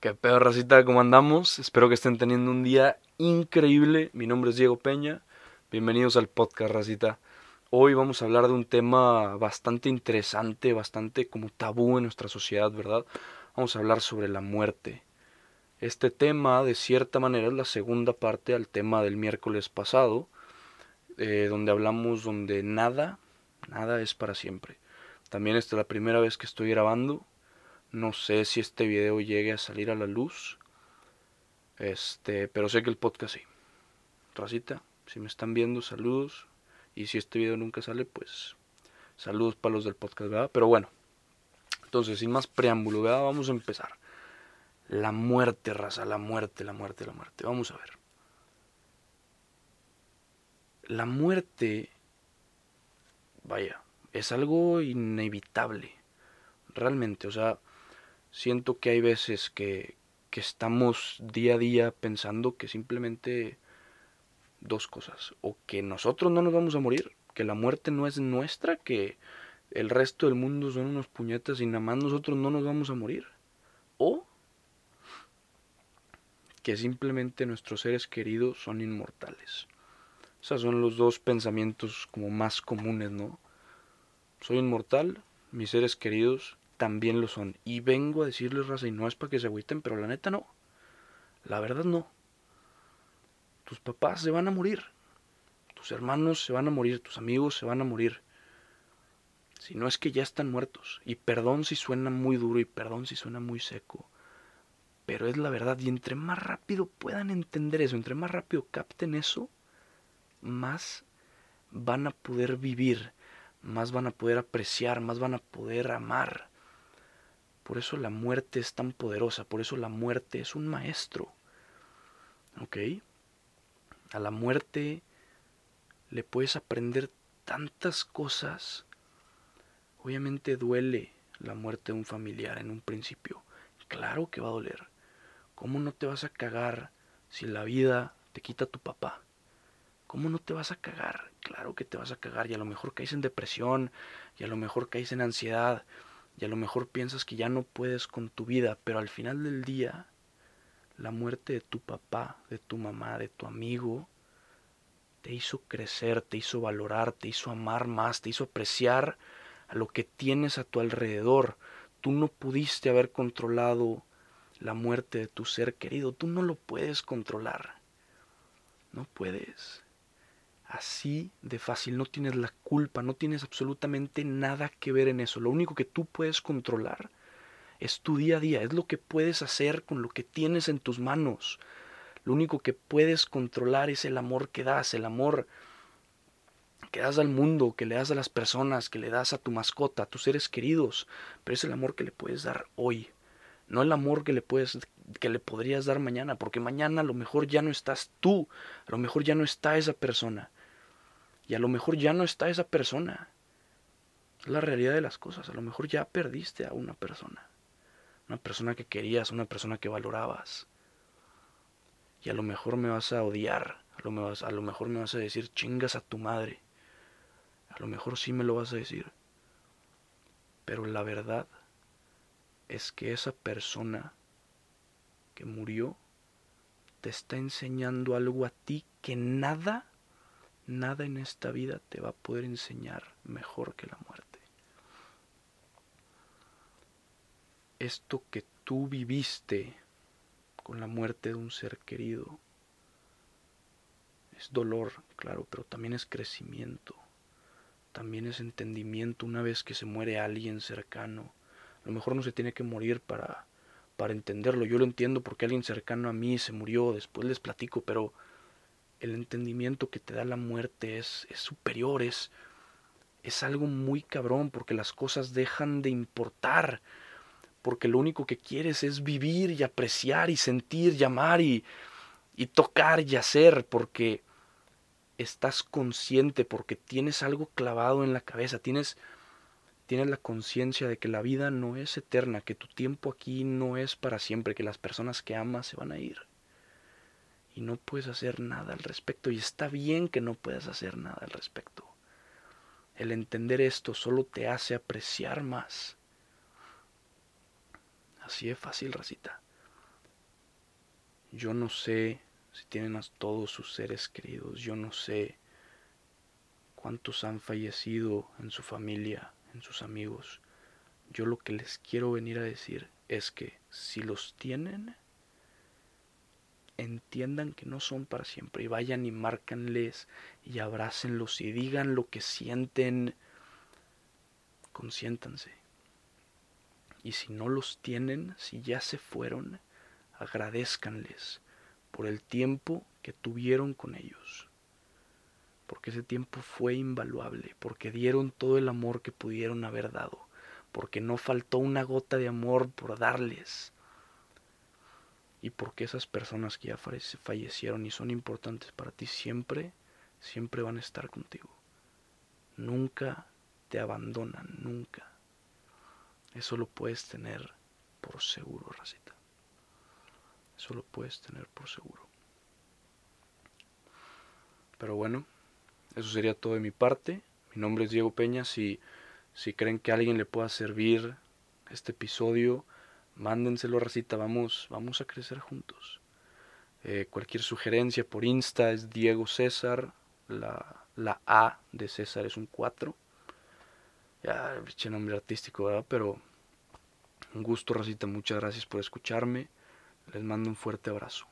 ¿Qué pedo, racita? ¿Cómo andamos? Espero que estén teniendo un día increíble. Mi nombre es Diego Peña. Bienvenidos al podcast, racita. Hoy vamos a hablar de un tema bastante interesante, bastante como tabú en nuestra sociedad, ¿verdad? Vamos a hablar sobre la muerte. Este tema, de cierta manera, es la segunda parte al tema del miércoles pasado, eh, donde hablamos donde nada, nada es para siempre. También esta es la primera vez que estoy grabando no sé si este video llegue a salir a la luz. Este, pero sé que el podcast sí. Racita, si me están viendo, saludos. Y si este video nunca sale, pues saludos para los del podcast, ¿verdad? Pero bueno. Entonces, sin más preámbulo, ¿verdad? Vamos a empezar. La muerte, raza, la muerte, la muerte, la muerte. Vamos a ver. La muerte, vaya, es algo inevitable. Realmente, o sea, siento que hay veces que, que estamos día a día pensando que simplemente dos cosas. O que nosotros no nos vamos a morir, que la muerte no es nuestra, que el resto del mundo son unos puñetas y nada más nosotros no nos vamos a morir. O que simplemente nuestros seres queridos son inmortales. Esos son los dos pensamientos como más comunes, ¿no? Soy inmortal, mis seres queridos también lo son. Y vengo a decirles, raza, y no es para que se agüiten, pero la neta no. La verdad no. Tus papás se van a morir. Tus hermanos se van a morir. Tus amigos se van a morir. Si no es que ya están muertos. Y perdón si suena muy duro y perdón si suena muy seco. Pero es la verdad. Y entre más rápido puedan entender eso, entre más rápido capten eso, más van a poder vivir, más van a poder apreciar, más van a poder amar. Por eso la muerte es tan poderosa, por eso la muerte es un maestro. ¿Ok? A la muerte le puedes aprender tantas cosas. Obviamente duele la muerte de un familiar en un principio. Claro que va a doler. ¿Cómo no te vas a cagar si la vida te quita a tu papá? ¿Cómo no te vas a cagar? Claro que te vas a cagar y a lo mejor caes en depresión y a lo mejor caes en ansiedad y a lo mejor piensas que ya no puedes con tu vida, pero al final del día, la muerte de tu papá, de tu mamá, de tu amigo, te hizo crecer, te hizo valorar, te hizo amar más, te hizo apreciar a lo que tienes a tu alrededor. Tú no pudiste haber controlado la muerte de tu ser querido, tú no lo puedes controlar. No puedes así de fácil, no tienes la culpa, no tienes absolutamente nada que ver en eso. Lo único que tú puedes controlar es tu día a día, es lo que puedes hacer con lo que tienes en tus manos. Lo único que puedes controlar es el amor que das, el amor que das al mundo, que le das a las personas, que le das a tu mascota, a tus seres queridos, pero es el amor que le puedes dar hoy, no el amor que le puedes que le podrías dar mañana, porque mañana a lo mejor ya no estás tú, a lo mejor ya no está esa persona. Y a lo mejor ya no está esa persona. Es la realidad de las cosas. A lo mejor ya perdiste a una persona. Una persona que querías, una persona que valorabas. Y a lo mejor me vas a odiar. A lo, a lo mejor me vas a decir chingas a tu madre. A lo mejor sí me lo vas a decir. Pero la verdad es que esa persona que murió te está enseñando algo a ti que nada Nada en esta vida te va a poder enseñar mejor que la muerte. Esto que tú viviste con la muerte de un ser querido es dolor, claro, pero también es crecimiento, también es entendimiento una vez que se muere alguien cercano. A lo mejor no se tiene que morir para, para entenderlo. Yo lo entiendo porque alguien cercano a mí se murió, después les platico, pero el entendimiento que te da la muerte es, es superior, es, es algo muy cabrón porque las cosas dejan de importar, porque lo único que quieres es vivir y apreciar y sentir y amar y, y tocar y hacer, porque estás consciente, porque tienes algo clavado en la cabeza, tienes, tienes la conciencia de que la vida no es eterna, que tu tiempo aquí no es para siempre, que las personas que amas se van a ir y no puedes hacer nada al respecto. Y está bien que no puedas hacer nada al respecto. El entender esto solo te hace apreciar más. Así es fácil, racita. Yo no sé si tienen a todos sus seres queridos. Yo no sé cuántos han fallecido en su familia, en sus amigos. Yo lo que les quiero venir a decir es que si los tienen, entiendan que no son para siempre y vayan y márcanles y abrácenlos y digan lo que sienten, consiéntanse. Y si no los tienen, si ya se fueron, agradezcanles por el tiempo que tuvieron con ellos. Porque ese tiempo fue invaluable, porque dieron todo el amor que pudieron haber dado, porque no faltó una gota de amor por darles y porque esas personas que ya fallecieron y son importantes para ti siempre, siempre van a estar contigo. Nunca te abandonan, nunca. Eso lo puedes tener por seguro, racita. Eso lo puedes tener por seguro. Pero bueno, eso sería todo de mi parte. Mi nombre es Diego Peña. Si, si creen que a alguien le pueda servir este episodio, mándenselo racita, vamos, vamos a crecer juntos. Eh, cualquier sugerencia por Insta es Diego César, la, la A de César es un 4. Ya, eché nombre artístico, ¿verdad? Pero un gusto, racita, muchas gracias por escucharme. Les mando un fuerte abrazo.